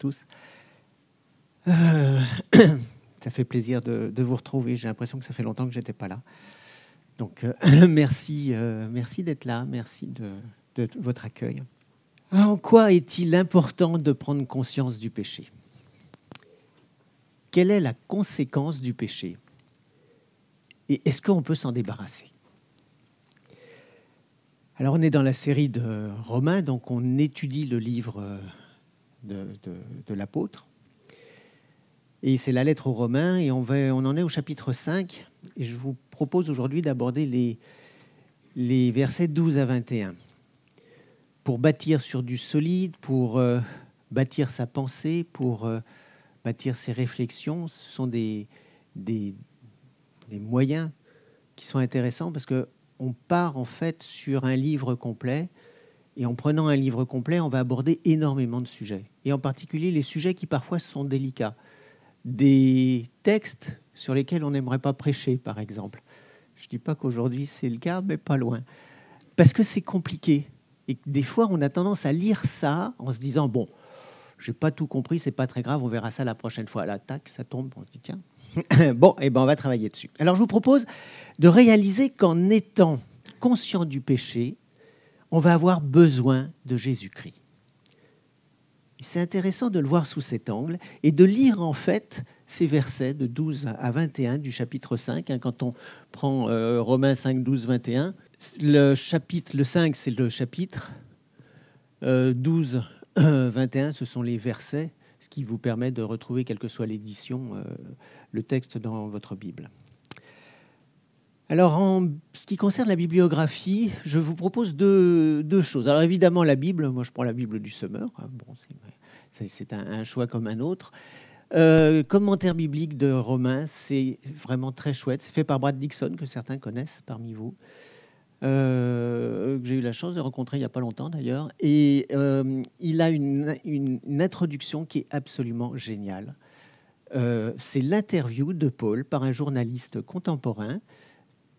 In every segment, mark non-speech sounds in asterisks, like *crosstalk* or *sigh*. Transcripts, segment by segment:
tous. Euh, *clears throat* ça fait plaisir de, vous retrouver. J'ai l'impression que ça fait longtemps que j'étais pas là. Donc euh, *clears throat* merci, euh, merci d'être là, merci de, de, votre accueil. En quoi est-il important de prendre conscience du péché? Quelle est la conséquence du péché? Et est-ce qu'on peut s'en débarrasser? Alors on est dans la série de Romains, donc on étudie le livre de, l'apôtre. Et c'est la lettre aux Romains, et on, va, on en est au chapitre 5. Et je vous propose aujourd'hui d'aborder les, les versets 12 à 21. Pour bâtir sur du solide, pour euh, bâtir sa pensée, pour euh, bâtir ses réflexions, ce sont des, des, des moyens qui sont intéressants parce que on part en fait sur un livre complet. Et en prenant un livre complet, on va aborder énormément de sujets. Et en particulier les sujets qui parfois sont délicats. Des textes sur lesquels on n'aimerait pas prêcher, par exemple. Je ne dis pas qu'aujourd'hui c'est le cas, mais pas loin. Parce que c'est compliqué. Et des fois, on a tendance à lire ça en se disant, bon, j'ai pas tout compris, c'est pas très grave, on verra ça la prochaine fois. Là, tac, ça tombe, on se dit, tiens, *laughs* bon, et eh ben on va travailler dessus. Alors je vous propose de réaliser qu'en étant conscient du péché, on va avoir besoin de Jésus-Christ. C'est intéressant de le voir sous cet angle et de lire en fait ces versets de 12 à 21 du chapitre 5. Hein, quand on prend euh, Romains 5, 12, 21, le chapitre, le 5, c'est le chapitre. 12, euh, 21, ce sont les versets ce qui vous permet de retrouver, quelle que soit l'édition, euh, le texte dans votre Bible. Alors, en ce qui concerne la bibliographie, je vous propose deux, choses. Alors, évidemment, la Bible, moi je prends la Bible du Semeur, hein, bon, c'est un, choix comme un autre. Euh, commentaire biblique de Romains, c'est vraiment très chouette. C'est fait par Brad Dixon, que certains connaissent parmi vous. Euh, que j'ai eu la chance de rencontrer il n'y a pas longtemps d'ailleurs. Et euh, il a une, introduction qui est absolument géniale. C'est l'interview de Paul par un journaliste contemporain.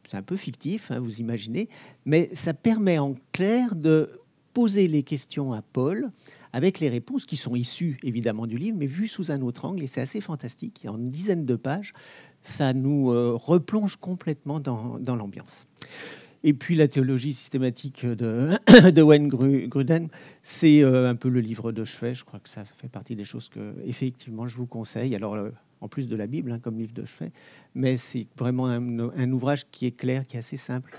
C'est un peu fictif, hein, vous imaginez, mais ça permet en clair de poser les questions à Paul avec les réponses qui sont issues évidemment du livre, mais vues sous un autre angle. Et c'est assez fantastique. En une dizaine de pages, ça nous replonge complètement dans, dans l'ambiance. Et puis la théologie systématique de, *coughs* de Wayne Gruden, c'est euh, un peu le livre de chevet. Je crois que ça, ça, fait partie des choses que, effectivement, je vous conseille. Alors, euh, en plus de la Bible, hein, comme livre de chevet, mais c'est vraiment un, ouvrage qui est clair, qui est assez simple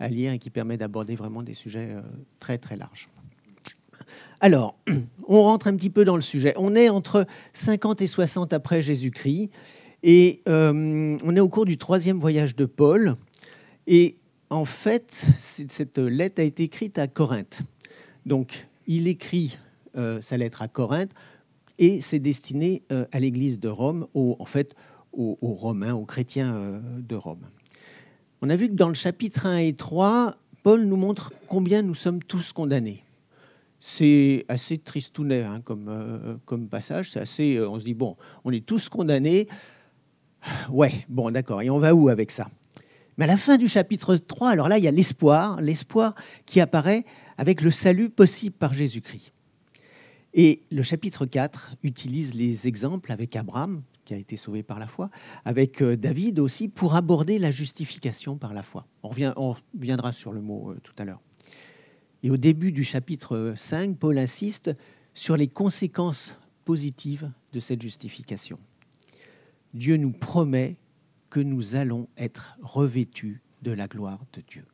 à lire et qui permet d'aborder vraiment des sujets euh, très, très larges. Alors, *clears throat* on rentre un petit peu dans le sujet. On est entre 50 et 60 après Jésus-Christ, et on est au cours du troisième voyage de Paul. Et en fait, cette lettre a été écrite à Corinthe. Donc, il écrit euh, sa lettre à Corinthe et c'est destiné euh, à l'Église de Rome, en fait, aux, Romains, aux chrétiens euh, de Rome. On a vu que dans le chapitre 1 et 3, Paul nous montre combien nous sommes tous condamnés. C'est assez tristounet hein, comme, comme passage. C'est assez, on se dit bon, on est tous condamnés. Ouais, bon, d'accord. Et on va où avec ça? Mais à la fin du chapitre 3, alors là, il y a l'espoir, l'espoir qui apparaît avec le salut possible par Jésus-Christ. Et le chapitre 4 utilise les exemples avec Abraham, qui a été sauvé par la foi, avec euh, David aussi, pour aborder la justification par la foi. On, reviendra sur le mot euh, tout à l'heure. Et au début du chapitre 5, Paul insiste sur les conséquences positives de cette justification. Dieu nous promet que nous allons être revêtus de la gloire de Dieu.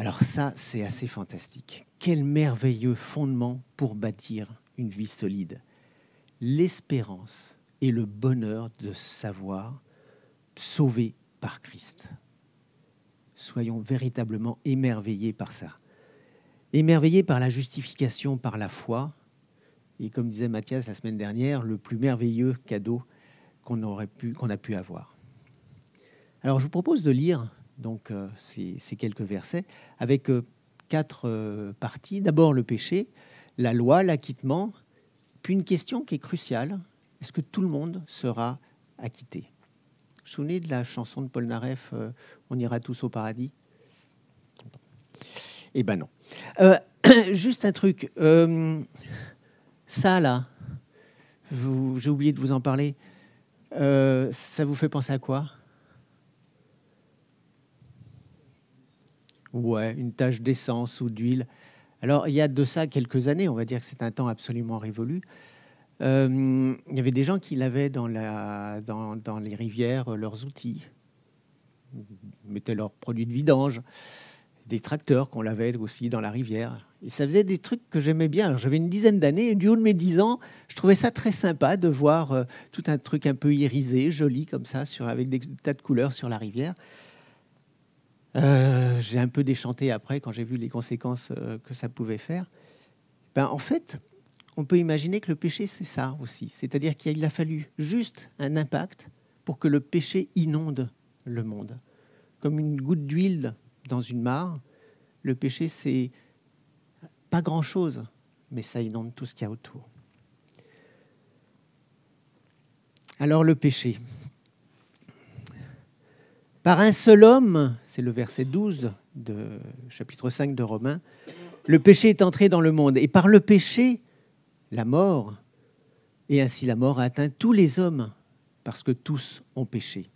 Alors ça, c'est assez fantastique. Quel merveilleux fondement pour bâtir une vie solide. L'espérance et le bonheur de savoir sauvé par Christ. Soyons véritablement émerveillés par ça. Émerveillés par la justification par la foi. Et comme disait Mathias la semaine dernière, le plus merveilleux cadeau, qu'on qu'on a pu avoir. Alors, je vous propose de lire donc euh, ces, quelques versets avec euh, quatre euh, parties. D'abord le péché, la loi, l'acquittement, puis une question qui est cruciale est-ce que tout le monde sera acquitté? Vous vous souvenez de la chanson de Paul Naref On ira tous au paradis? Eh ben non. *clears throat* juste un truc. Ça, là, j'ai oublié de vous en parler. Ça vous fait penser à quoi? Ouais, une tache d'essence ou d'huile. Alors, il y a de ça quelques années, on va dire que c'est un temps absolument révolu. Euh, il y avait des gens qui lavaient dans, les rivières leurs outils, ils mettaient leurs produits de vidange, des tracteurs qu'on lavait aussi dans la rivière. Et ça faisait des trucs que j'aimais bien. J'avais une dizaine d'années, du haut de mes dix ans, je trouvais ça très sympa de voir euh, tout un truc un peu irisé, joli comme ça, avec des tas de couleurs sur la rivière. Euh, j'ai un peu déchanté après quand j'ai vu les conséquences euh, que ça pouvait faire. Ben, en fait, on peut imaginer que le péché, c'est ça aussi. C'est-à-dire qu'il a fallu juste un impact pour que le péché inonde le monde. Comme une goutte d'huile dans une mare, le péché, c'est pas grand-chose, mais ça inonde tout ce qu'il y a autour. Alors le péché, par un seul homme, c'est le verset 12 de chapitre 5 de Romains, le péché est entré dans le monde. Et par le péché, la mort. Et ainsi la mort a atteint tous les hommes, parce que tous ont péché.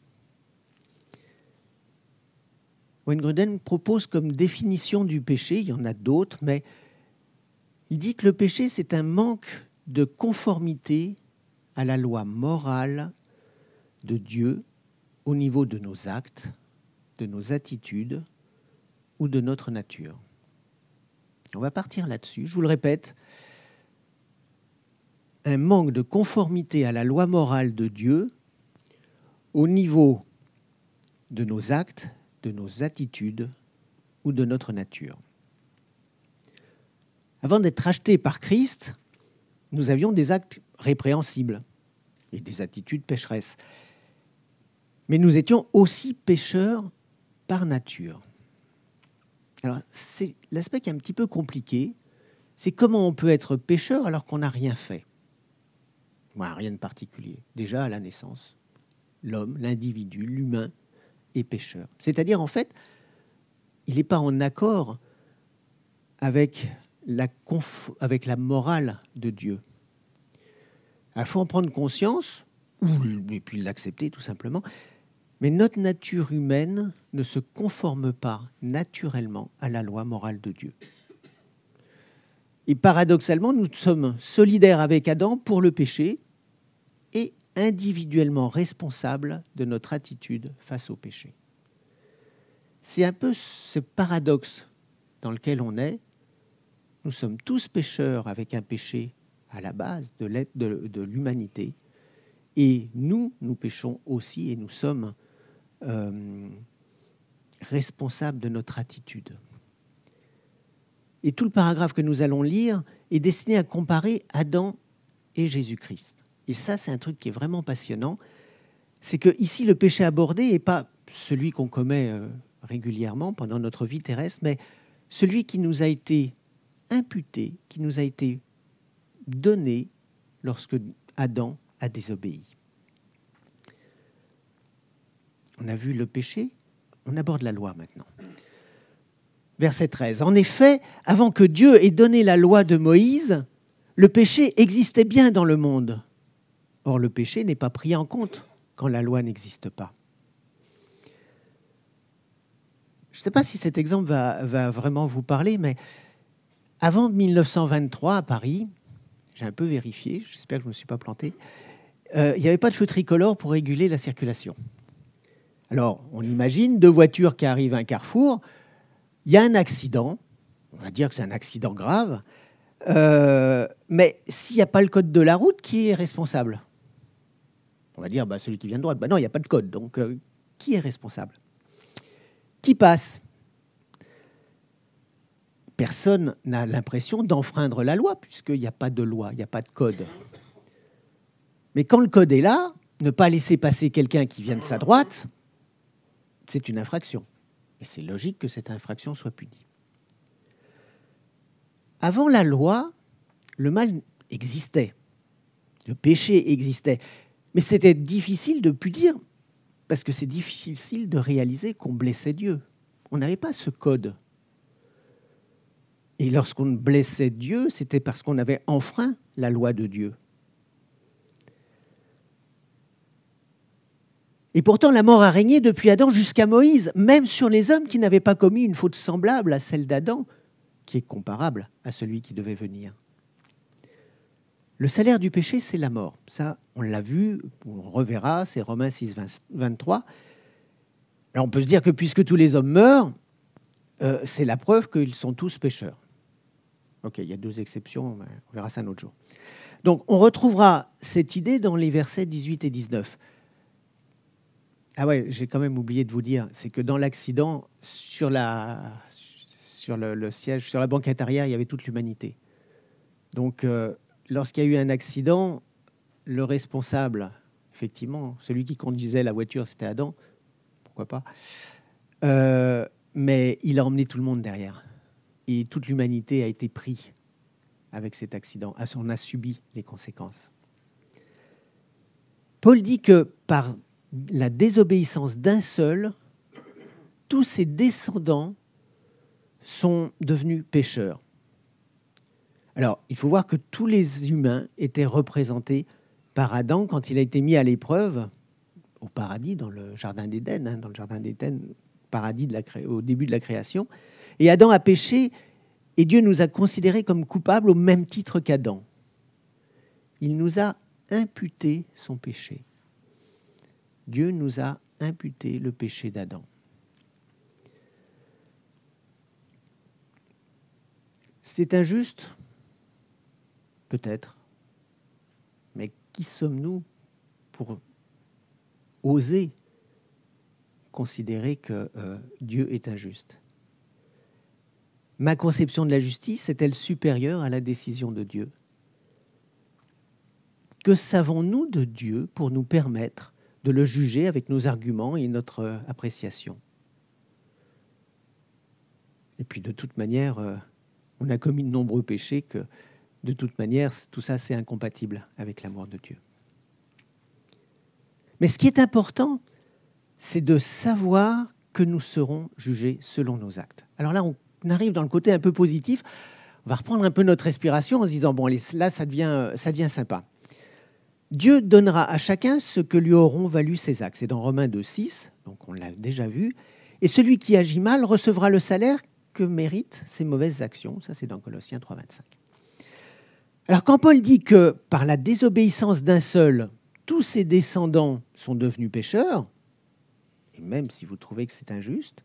Wayne Gruden propose comme définition du péché, il y en a d'autres, mais il dit que le péché, c'est un manque de conformité à la loi morale de Dieu au niveau de nos actes, de nos attitudes ou de notre nature. On va partir là-dessus. Je vous le répète, un manque de conformité à la loi morale de Dieu au niveau de nos actes, de nos attitudes ou de notre nature. Avant d'être achetés par Christ, nous avions des actes répréhensibles et des attitudes pécheresses mais nous étions aussi pécheurs par nature. Alors, c'est l'aspect qui est un petit peu compliqué, c'est comment on peut être pécheur alors qu'on n'a rien fait. rien de particulier. Déjà à la naissance, l'homme, l'individu, l'humain est pécheur. C'est-à-dire, en fait, il n'est pas en accord avec la, avec la morale de Dieu. Il faut en prendre conscience, et puis l'accepter tout simplement. Mais notre nature humaine ne se conforme pas naturellement à la loi morale de Dieu. Et paradoxalement, nous sommes solidaires avec Adam pour le péché et individuellement responsables de notre attitude face au péché. C'est un peu ce paradoxe dans lequel on est. Nous sommes tous pécheurs avec un péché à la base de l'humanité. Et nous, nous péchons aussi et nous sommes euh, responsable de notre attitude. Et tout le paragraphe que nous allons lire est destiné à comparer Adam et Jésus-Christ. Et ça, c'est un truc qui est vraiment passionnant. C'est que ici, le péché abordé n'est pas celui qu'on commet euh, régulièrement pendant notre vie terrestre, mais celui qui nous a été imputé, qui nous a été donné lorsque Adam a désobéi. On a vu le péché, on aborde la loi maintenant. Verset 13. En effet, avant que Dieu ait donné la loi de Moïse, le péché existait bien dans le monde. Or, le péché n'est pas pris en compte quand la loi n'existe pas. Je ne sais pas si cet exemple va, vraiment vous parler, mais avant 1923 à Paris, j'ai un peu vérifié, j'espère que je ne me suis pas planté, euh, il n'y avait pas de feu tricolore pour réguler la circulation. Alors, on imagine deux voitures qui arrivent à un carrefour, il y a un accident, on va dire que c'est un accident grave, euh, mais s'il n'y a pas le code de la route, qui est responsable? On va dire bah, celui qui vient de droite. Bah non, il n'y a pas de code, donc euh, qui est responsable? Qui passe? Personne n'a l'impression d'enfreindre la loi, puisqu'il n'y a pas de loi, il n'y a pas de code. Mais quand le code est là, ne pas laisser passer quelqu'un qui vient de sa droite, c'est une infraction. Et c'est logique que cette infraction soit punie. Avant la loi, le mal existait, le péché existait, mais c'était difficile de punir parce que c'est difficile de réaliser qu'on blessait Dieu. On n'avait pas ce code. Et lorsqu'on blessait Dieu, c'était parce qu'on avait enfreint la loi de Dieu. Et pourtant, la mort a régné depuis Adam jusqu'à Moïse, même sur les hommes qui n'avaient pas commis une faute semblable à celle d'Adam, qui est comparable à celui qui devait venir. Le salaire du péché, c'est la mort. Ça, on l'a vu, on reverra, c'est Romains 6, 23. Alors on peut se dire que puisque tous les hommes meurent, euh, c'est la preuve qu'ils sont tous pécheurs. Ok, il y a deux exceptions, on verra ça un autre jour. Donc on retrouvera cette idée dans les versets 18 et 19. Ah ouais, j'ai quand même oublié de vous dire, c'est que dans l'accident, sur, la, sur le, siège, sur la banquette arrière, il y avait toute l'humanité. Donc, euh, lorsqu'il y a eu un accident, le responsable, effectivement, celui qui conduisait la voiture, c'était Adam, pourquoi pas, euh, mais il a emmené tout le monde derrière. Et toute l'humanité a été prise avec cet accident, on a subi les conséquences. Paul dit que par la désobéissance d'un seul, tous ses descendants sont devenus pécheurs. Alors, il faut voir que tous les humains étaient représentés par Adam quand il a été mis à l'épreuve au paradis, dans le jardin d'Éden, hein, dans le jardin d'Éden, paradis au début de la création. Et Adam a péché, et Dieu nous a considérés comme coupables au même titre qu'Adam. Il nous a imputé son péché. Dieu nous a imputé le péché d'Adam. C'est injuste Peut-être. Mais qui sommes-nous pour oser considérer que euh, Dieu est injuste? Ma conception de la justice est-elle supérieure à la décision de Dieu? Que savons-nous de Dieu pour nous permettre de le juger avec nos arguments et notre euh, appréciation. Et puis de toute manière, euh, on a commis de nombreux péchés que de toute manière, tout ça c'est incompatible avec l'amour de Dieu. Mais ce qui est important, c'est de savoir que nous serons jugés selon nos actes. Alors là, on arrive dans le côté un peu positif. On va reprendre un peu notre respiration en se disant, bon, là, ça devient, ça devient sympa. Dieu donnera à chacun ce que lui auront valu ses actes. C'est dans Romains 2, 6, donc on l'a déjà vu. Et celui qui agit mal recevra le salaire que méritent ses mauvaises actions. Ça, c'est dans Colossiens 3, 25. Alors quand Paul dit que par la désobéissance d'un seul, tous ses descendants sont devenus pécheurs, et même si vous trouvez que c'est injuste,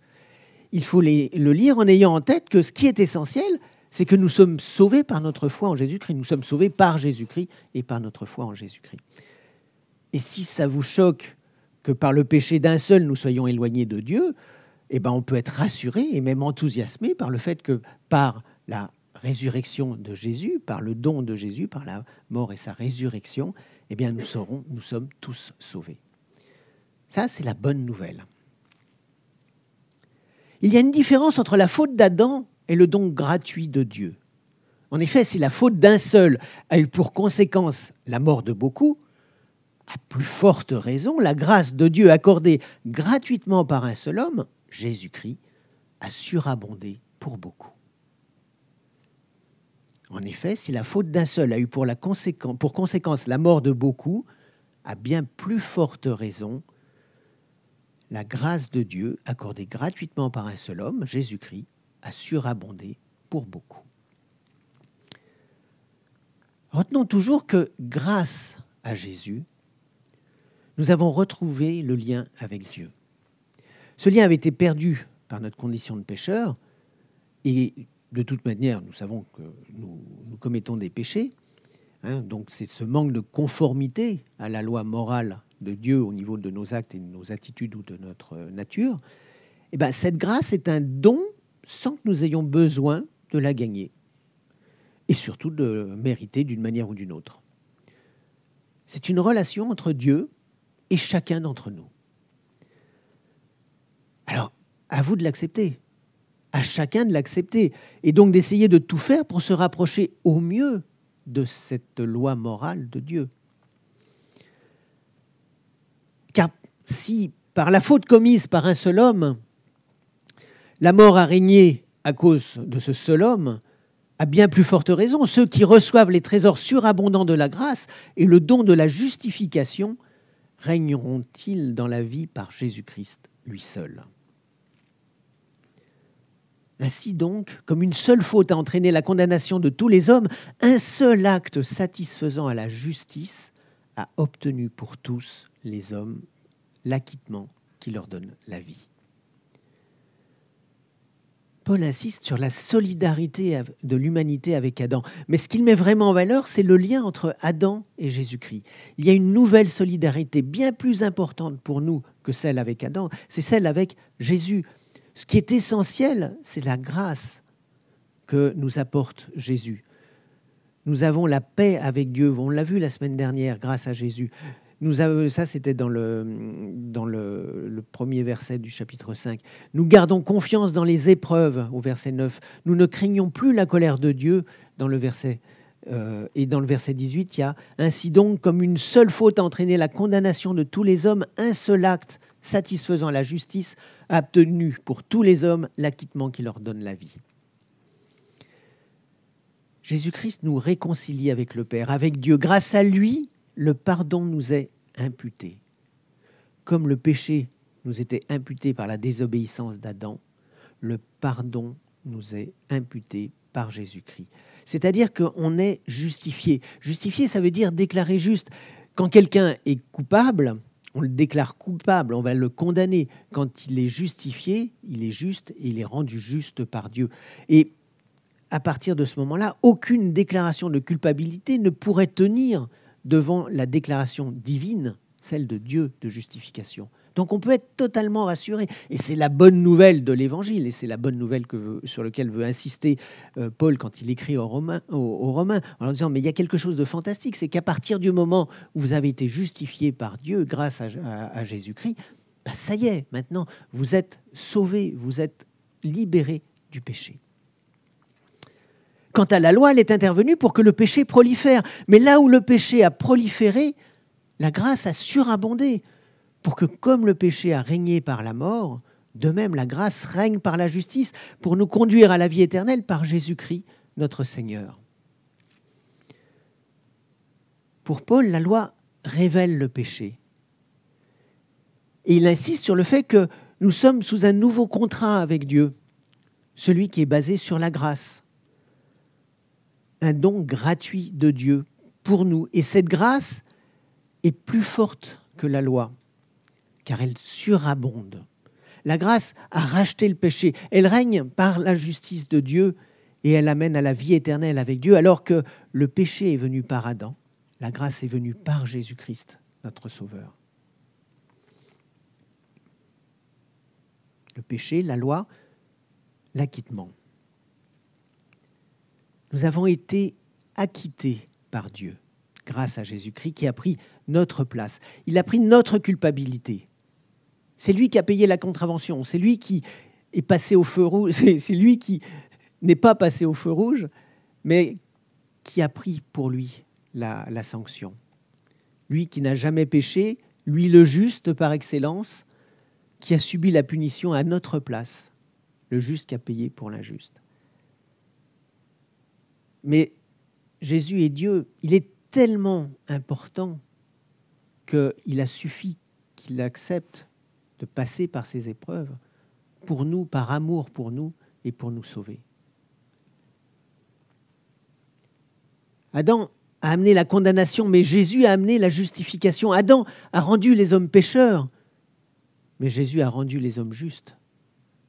il faut le lire en ayant en tête que ce qui est essentiel, c'est que nous sommes sauvés par notre foi en Jésus-Christ. Nous sommes sauvés par Jésus-Christ et par notre foi en Jésus-Christ. Et si ça vous choque que par le péché d'un seul, nous soyons éloignés de Dieu, eh ben on peut être rassuré et même enthousiasmé par le fait que par la résurrection de Jésus, par le don de Jésus, par la mort et sa résurrection, eh bien nous serons, nous sommes tous sauvés. Ça, c'est la bonne nouvelle. Il y a une différence entre la faute d'Adam est le don gratuit de Dieu. En effet, si la faute d'un seul a eu pour conséquence la mort de beaucoup, à plus forte raison, la grâce de Dieu accordée gratuitement par un seul homme, Jésus-Christ, a surabondé pour beaucoup. En effet, si la faute d'un seul a eu pour, pour, conséquence la mort de beaucoup, à bien plus forte raison, la grâce de Dieu accordée gratuitement par un seul homme, Jésus-Christ, a surabondé pour beaucoup. Retenons toujours que grâce à Jésus, nous avons retrouvé le lien avec Dieu. Ce lien avait été perdu par notre condition de pécheur, et de toute manière, nous savons que nous, commettons des péchés, hein, donc c'est ce manque de conformité à la loi morale de Dieu au niveau de nos actes et de nos attitudes ou de notre nature. Et eh ben, cette grâce est un don sans que nous ayons besoin de la gagner et surtout de mériter d'une manière ou d'une autre. C'est une relation entre Dieu et chacun d'entre nous. Alors, à vous de l'accepter, à chacun de l'accepter, et donc d'essayer de tout faire pour se rapprocher au mieux de cette loi morale de Dieu. Car si, par la faute commise par un seul homme, la mort a régné à cause de ce seul homme, À bien plus forte raison, ceux qui reçoivent les trésors surabondants de la grâce et le don de la justification régneront-ils dans la vie par Jésus-Christ, lui seul? Ainsi donc, comme une seule faute a entraîné la condamnation de tous les hommes, un seul acte satisfaisant à la justice a obtenu pour tous les hommes l'acquittement qui leur donne la vie. Paul insiste sur la solidarité de l'humanité avec Adam. Mais ce qu'il met vraiment en valeur, c'est le lien entre Adam et Jésus-Christ. Il y a une nouvelle solidarité bien plus importante pour nous que celle avec Adam, c'est celle avec Jésus. Ce qui est essentiel, c'est la grâce que nous apporte Jésus. Nous avons la paix avec Dieu. On l'a vu la semaine dernière grâce à Jésus. Nous avons, ça, c'était dans, le, premier verset du chapitre 5. Nous gardons confiance dans les épreuves, au verset 9. Nous ne craignons plus la colère de Dieu, dans le verset euh, et dans le verset 18, il y a Ainsi donc, comme une seule faute a entraîné la condamnation de tous les hommes, un seul acte satisfaisant la justice a obtenu pour tous les hommes l'acquittement qui leur donne la vie. Jésus-Christ nous réconcilie avec le Père, avec Dieu. Grâce à lui, le pardon nous est imputé. Comme le péché nous était imputé par la désobéissance d'Adam, le pardon nous est imputé par Jésus-Christ. C'est-à-dire qu'on est justifié. Justifié, ça veut dire déclaré juste. Quand quelqu'un est coupable, on le déclare coupable, on va le condamner. Quand il est justifié, il est juste et il est rendu juste par Dieu. Et à partir de ce moment-là, aucune déclaration de culpabilité ne pourrait tenir devant la déclaration divine, celle de Dieu de justification. Donc on peut être totalement rassuré. Et c'est la bonne nouvelle de l'Évangile, et c'est la bonne nouvelle que sur laquelle veut insister euh, Paul quand il écrit aux Romains, en leur disant, mais il y a quelque chose de fantastique, c'est qu'à partir du moment où vous avez été justifié par Dieu grâce à, Jésus-Christ, bah, ça y est, maintenant, vous êtes sauvé, vous êtes libéré du péché. Quant à la loi, elle est intervenue pour que le péché prolifère. Mais là où le péché a proliféré, la grâce a surabondé, pour que comme le péché a régné par la mort, de même la grâce règne par la justice, pour nous conduire à la vie éternelle par Jésus-Christ, notre Seigneur. Pour Paul, la loi révèle le péché. Et il insiste sur le fait que nous sommes sous un nouveau contrat avec Dieu, celui qui est basé sur la grâce un don gratuit de Dieu pour nous. Et cette grâce est plus forte que la loi, car elle surabonde. La grâce a racheté le péché. Elle règne par la justice de Dieu et elle amène à la vie éternelle avec Dieu, alors que le péché est venu par Adam. La grâce est venue par Jésus-Christ, notre Sauveur. Le péché, la loi, l'acquittement nous avons été acquittés par Dieu grâce à Jésus-Christ qui a pris notre place. Il a pris notre culpabilité. C'est lui qui a payé la contravention, c'est lui qui est passé au feu rouge, *laughs* c'est lui qui n'est pas passé au feu rouge, mais qui a pris pour lui la, la sanction. Lui qui n'a jamais péché, lui le juste par excellence, qui a subi la punition à notre place, le juste qui a payé pour l'injuste. Mais Jésus est Dieu. Il est tellement important qu'il a suffi qu'il accepte de passer par ces épreuves pour nous, par amour pour nous et pour nous sauver. Adam a amené la condamnation, mais Jésus a amené la justification. Adam a rendu les hommes pécheurs, mais Jésus a rendu les hommes justes.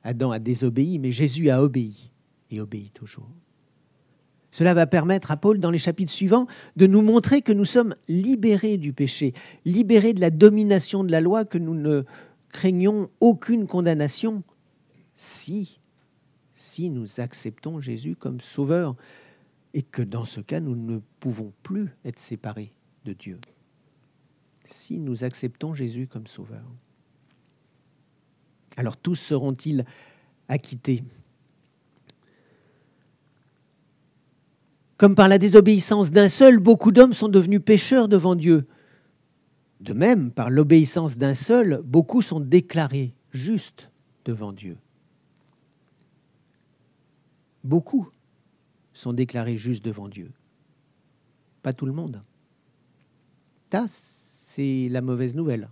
Adam a désobéi, mais Jésus a obéi et obéit toujours. Cela va permettre à Paul, dans les chapitres suivants, de nous montrer que nous sommes libérés du péché, libérés de la domination de la loi, que nous ne craignons aucune condamnation si, si nous acceptons Jésus comme sauveur, et que dans ce cas, nous ne pouvons plus être séparés de Dieu. Si nous acceptons Jésus comme sauveur. Alors tous seront-ils acquittés? Comme par la désobéissance d'un seul, beaucoup d'hommes sont devenus pécheurs devant Dieu. De même, par l'obéissance d'un seul, beaucoup sont déclarés justes devant Dieu. Beaucoup. sont déclarés justes devant Dieu. Pas tout le monde. Ça, c'est la mauvaise nouvelle.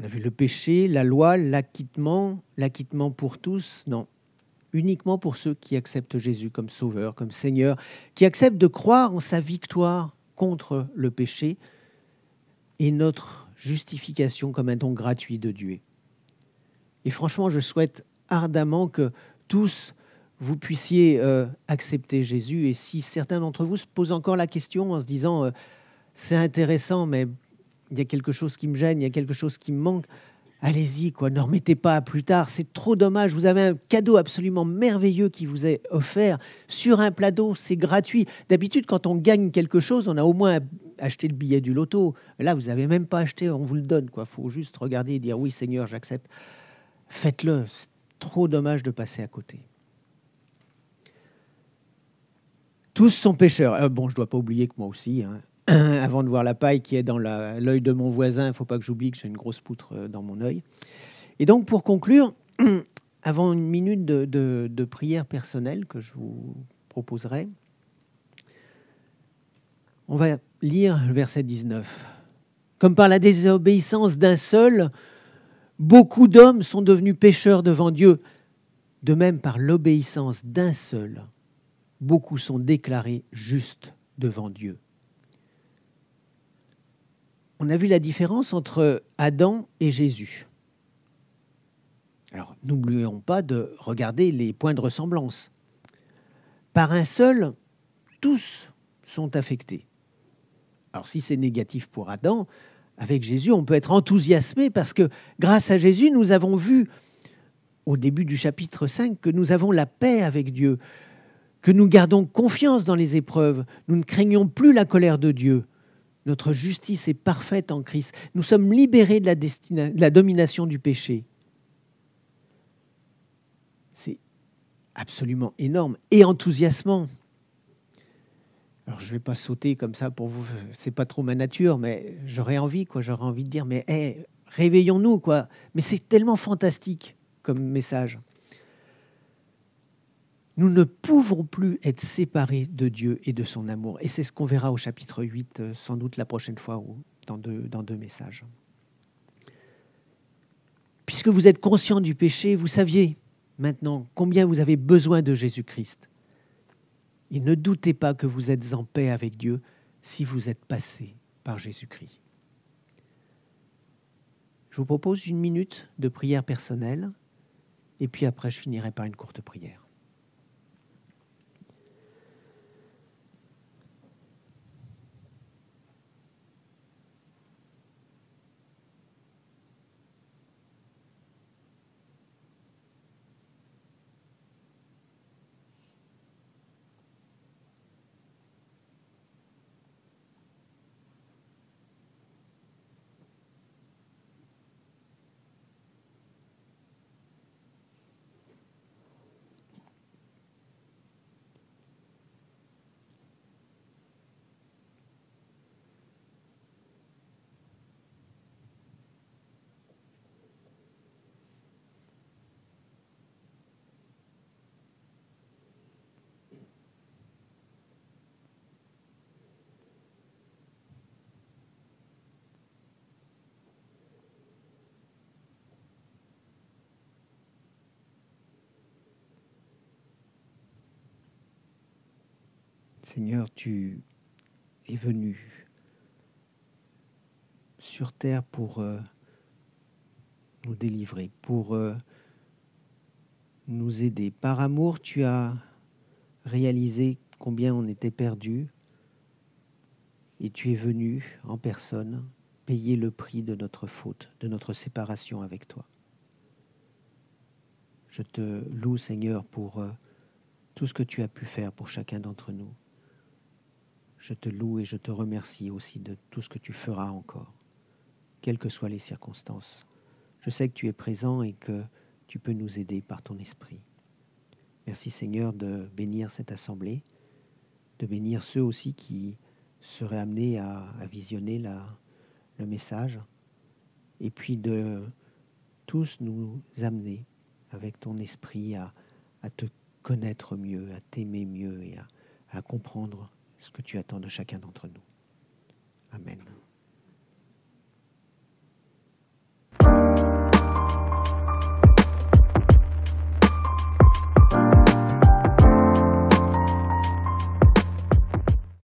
On a vu le péché, la loi, l'acquittement, l'acquittement pour tous, non. Uniquement pour ceux qui acceptent Jésus comme sauveur, comme Seigneur, qui acceptent de croire en sa victoire contre le péché et notre justification comme un don gratuit de Dieu. Et franchement, je souhaite ardemment que tous vous puissiez euh, accepter Jésus. Et si certains d'entre vous se posent encore la question en se disant euh, c'est intéressant, mais il y a quelque chose qui me gêne, il y a quelque chose qui me manque, allez-y, quoi, ne remettez pas à plus tard, c'est trop dommage, vous avez un cadeau absolument merveilleux qui vous est offert sur un plateau, c'est gratuit. D'habitude, quand on gagne quelque chose, on a au moins acheté le billet du loto. Là, vous n'avez même pas acheté, on vous le donne, quoi. faut juste regarder et dire oui, Seigneur, j'accepte. Faites-le, c'est trop dommage de passer à côté. Tous sont pécheurs. Euh, bon, je ne dois pas oublier que moi aussi, hein, *clears throat* avant de voir la paille qui est dans l'œil de mon voisin, il ne faut pas que j'oublie que j'ai une grosse poutre euh, dans mon œil. Et donc, pour conclure, *clears throat* avant une minute de, prière personnelle que je vous proposerai, on va lire le verset 19. Comme par la désobéissance d'un seul, beaucoup d'hommes sont devenus pécheurs devant Dieu. De même, par l'obéissance d'un seul, beaucoup sont déclarés justes devant Dieu on a vu la différence entre Adam et Jésus. Alors, n'oublions pas de regarder les points de ressemblance. Par un seul, tous sont affectés. Alors, si c'est négatif pour Adam, avec Jésus, on peut être enthousiasmé parce que grâce à Jésus, nous avons vu au début du chapitre 5 que nous avons la paix avec Dieu, que nous gardons confiance dans les épreuves, nous ne craignons plus la colère de Dieu, notre justice est parfaite en Christ. Nous sommes libérés de la, domination du péché. C'est absolument énorme et enthousiasmant. Alors je ne vais pas sauter comme ça pour vous, c'est pas trop ma nature, mais j'aurais envie, quoi. J'aurais envie de dire, mais réveillons-nous, quoi. Mais c'est tellement fantastique comme message nous ne pouvons plus être séparés de Dieu et de son amour. Et c'est ce qu'on verra au chapitre 8, euh, sans doute la prochaine fois, dans deux, dans deux messages. Puisque vous êtes conscient du péché, vous saviez maintenant combien vous avez besoin de Jésus-Christ. Et ne doutez pas que vous êtes en paix avec Dieu si vous êtes passé par Jésus-Christ. Je vous propose une minute de prière personnelle, et puis après je finirai par une courte prière. Seigneur, tu es venu sur terre pour euh, nous délivrer, pour euh, nous aider. Par amour, tu as réalisé combien on était perdu et tu es venu en personne payer le prix de notre faute, de notre séparation avec toi. Je te loue, Seigneur, pour euh, tout ce que tu as pu faire pour chacun d'entre nous. Je te loue et je te remercie aussi de tout ce que tu feras encore, quelles que soient les circonstances. Je sais que tu es présent et que tu peux nous aider par ton esprit. Merci Seigneur de bénir cette assemblée, de bénir ceux aussi qui seraient amenés à, visionner le message, et puis de tous nous amener avec ton esprit à, te connaître mieux, à t'aimer mieux et à comprendre ce que tu attends de chacun d'entre nous. Amen.